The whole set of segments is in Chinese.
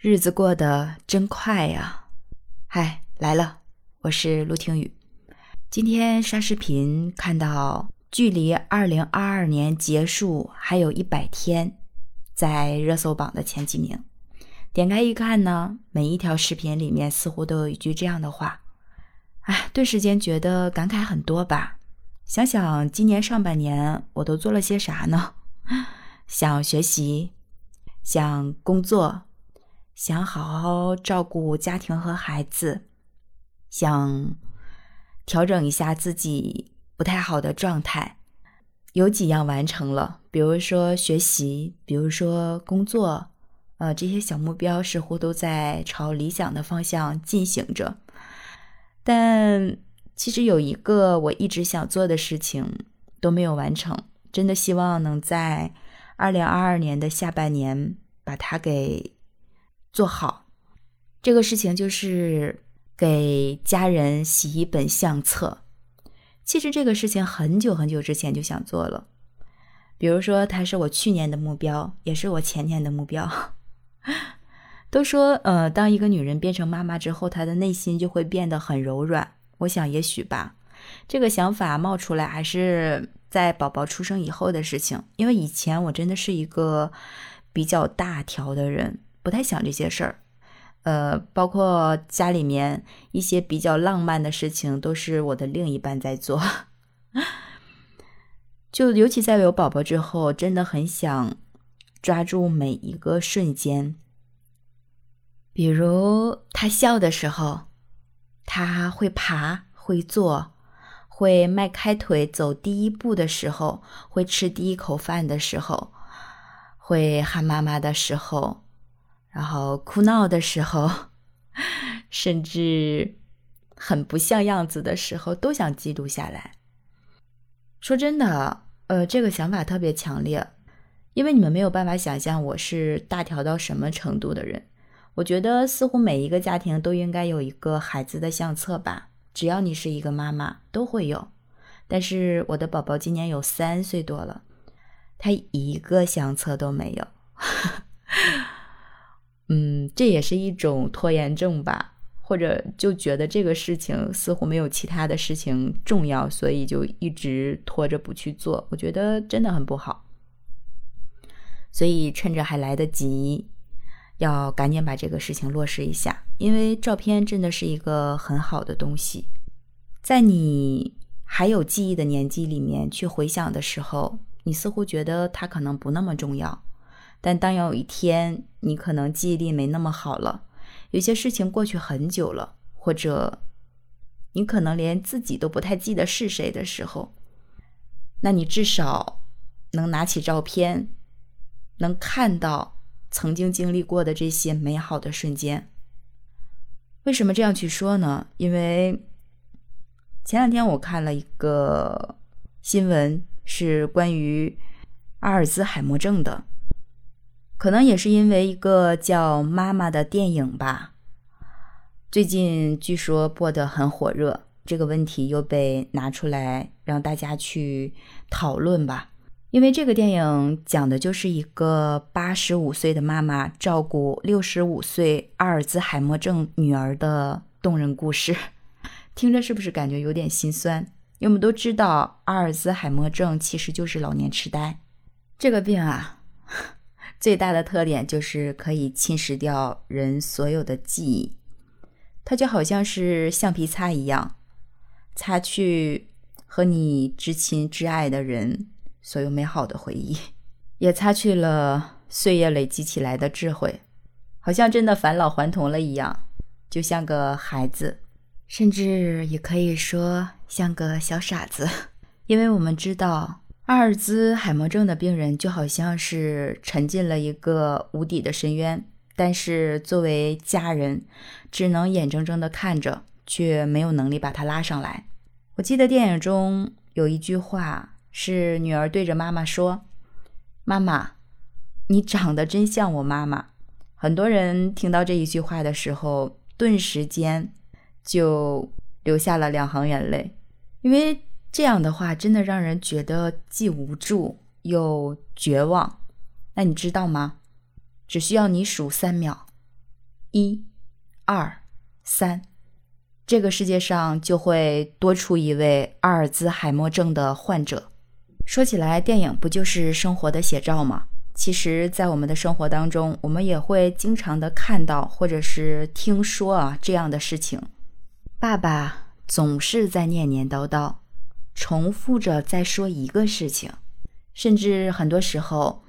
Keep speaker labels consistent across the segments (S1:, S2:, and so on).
S1: 日子过得真快呀！嗨，来了，我是陆听雨。今天刷视频看到，距离二零二二年结束还有一百天，在热搜榜的前几名。点开一看呢，每一条视频里面似乎都有一句这样的话，哎，顿时间觉得感慨很多吧。想想今年上半年我都做了些啥呢？想学习，想工作。想好好照顾家庭和孩子，想调整一下自己不太好的状态，有几样完成了，比如说学习，比如说工作，呃，这些小目标似乎都在朝理想的方向进行着。但其实有一个我一直想做的事情都没有完成，真的希望能在二零二二年的下半年把它给。做好这个事情，就是给家人洗一本相册。其实这个事情很久很久之前就想做了，比如说，它是我去年的目标，也是我前年的目标。都说，呃，当一个女人变成妈妈之后，她的内心就会变得很柔软。我想，也许吧。这个想法冒出来，还是在宝宝出生以后的事情。因为以前我真的是一个比较大条的人。不太想这些事儿，呃，包括家里面一些比较浪漫的事情，都是我的另一半在做。就尤其在有宝宝之后，真的很想抓住每一个瞬间，比如他笑的时候，他会爬、会坐、会迈开腿走第一步的时候，会吃第一口饭的时候，会喊妈妈的时候。然后哭闹的时候，甚至很不像样子的时候，都想记录下来。说真的，呃，这个想法特别强烈，因为你们没有办法想象我是大条到什么程度的人。我觉得似乎每一个家庭都应该有一个孩子的相册吧，只要你是一个妈妈，都会有。但是我的宝宝今年有三岁多了，他一个相册都没有。嗯，这也是一种拖延症吧，或者就觉得这个事情似乎没有其他的事情重要，所以就一直拖着不去做。我觉得真的很不好，所以趁着还来得及，要赶紧把这个事情落实一下。因为照片真的是一个很好的东西，在你还有记忆的年纪里面去回想的时候，你似乎觉得它可能不那么重要。但当有一天你可能记忆力没那么好了，有些事情过去很久了，或者你可能连自己都不太记得是谁的时候，那你至少能拿起照片，能看到曾经经历过的这些美好的瞬间。为什么这样去说呢？因为前两天我看了一个新闻，是关于阿尔兹海默症的。可能也是因为一个叫《妈妈》的电影吧，最近据说播得很火热，这个问题又被拿出来让大家去讨论吧。因为这个电影讲的就是一个八十五岁的妈妈照顾六十五岁阿尔兹海默症女儿的动人故事，听着是不是感觉有点心酸？因为我们都知道，阿尔兹海默症其实就是老年痴呆这个病啊。最大的特点就是可以侵蚀掉人所有的记忆，它就好像是橡皮擦一样，擦去和你至亲至爱的人所有美好的回忆，也擦去了岁月累积起来的智慧，好像真的返老还童了一样，就像个孩子，甚至也可以说像个小傻子，因为我们知道。阿尔兹海默症的病人就好像是沉进了一个无底的深渊，但是作为家人，只能眼睁睁地看着，却没有能力把他拉上来。我记得电影中有一句话是女儿对着妈妈说：“妈妈，你长得真像我妈妈。”很多人听到这一句话的时候，顿时间就流下了两行眼泪，因为。这样的话，真的让人觉得既无助又绝望。那你知道吗？只需要你数三秒，一、二、三，这个世界上就会多出一位阿尔兹海默症的患者。说起来，电影不就是生活的写照吗？其实，在我们的生活当中，我们也会经常的看到或者是听说啊这样的事情。爸爸总是在念念叨叨，重复着在说一个事情，甚至很多时候，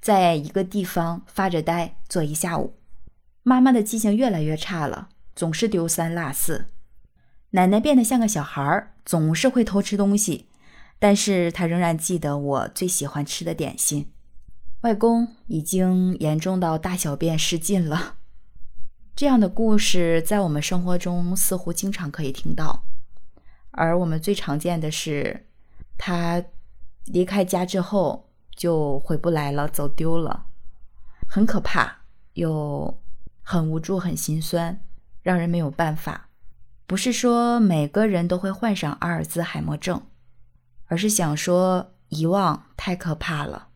S1: 在一个地方发着呆坐一下午。妈妈的记性越来越差了，总是丢三落四。奶奶变得像个小孩儿，总是会偷吃东西，但是她仍然记得我最喜欢吃的点心。外公已经严重到大小便失禁了。这样的故事在我们生活中似乎经常可以听到，而我们最常见的是，他离开家之后就回不来了，走丢了，很可怕又。很无助，很心酸，让人没有办法。不是说每个人都会患上阿尔兹海默症，而是想说遗忘太可怕了，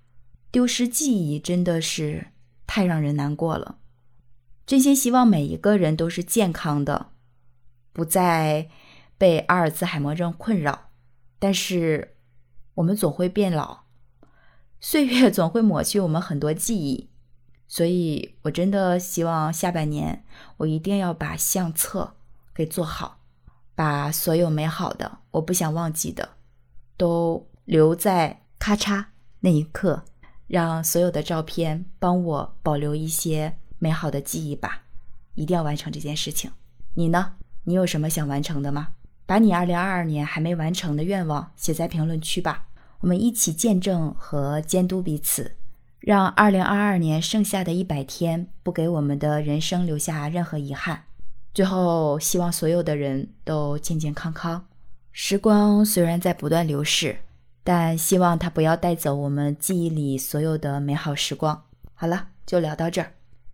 S1: 丢失记忆真的是太让人难过了。真心希望每一个人都是健康的，不再被阿尔兹海默症困扰。但是我们总会变老，岁月总会抹去我们很多记忆。所以，我真的希望下半年我一定要把相册给做好，把所有美好的、我不想忘记的，都留在咔嚓那一刻，让所有的照片帮我保留一些美好的记忆吧。一定要完成这件事情。你呢？你有什么想完成的吗？把你2022年还没完成的愿望写在评论区吧，我们一起见证和监督彼此。让二零二二年剩下的一百天不给我们的人生留下任何遗憾。最后，希望所有的人都健健康康。时光虽然在不断流逝，但希望它不要带走我们记忆里所有的美好时光。好了，就聊到这儿。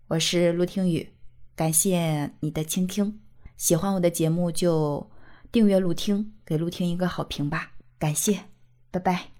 S1: 我是陆听雨，感谢你的倾听。喜欢我的节目就订阅陆听，给陆听一个好评吧。感谢，拜拜。